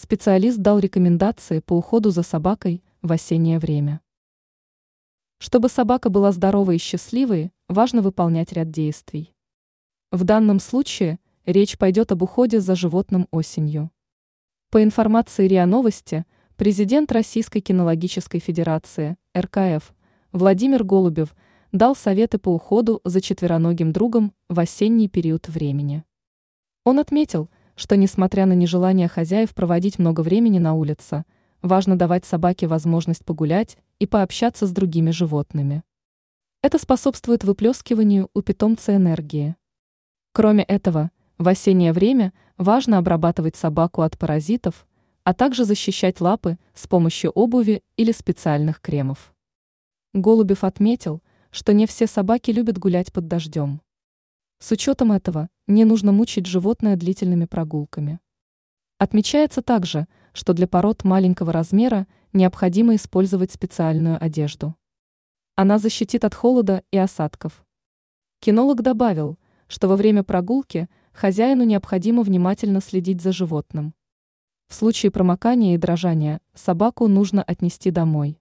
Специалист дал рекомендации по уходу за собакой в осеннее время. Чтобы собака была здоровой и счастливой, важно выполнять ряд действий. В данном случае речь пойдет об уходе за животным осенью. По информации РИА Новости, президент Российской кинологической федерации, РКФ, Владимир Голубев дал советы по уходу за четвероногим другом в осенний период времени. Он отметил, что несмотря на нежелание хозяев проводить много времени на улице, важно давать собаке возможность погулять и пообщаться с другими животными. Это способствует выплескиванию у питомца энергии. Кроме этого, в осеннее время важно обрабатывать собаку от паразитов, а также защищать лапы с помощью обуви или специальных кремов. Голубев отметил, что не все собаки любят гулять под дождем. С учетом этого не нужно мучить животное длительными прогулками. Отмечается также, что для пород маленького размера необходимо использовать специальную одежду. Она защитит от холода и осадков. Кинолог добавил, что во время прогулки хозяину необходимо внимательно следить за животным. В случае промокания и дрожания собаку нужно отнести домой.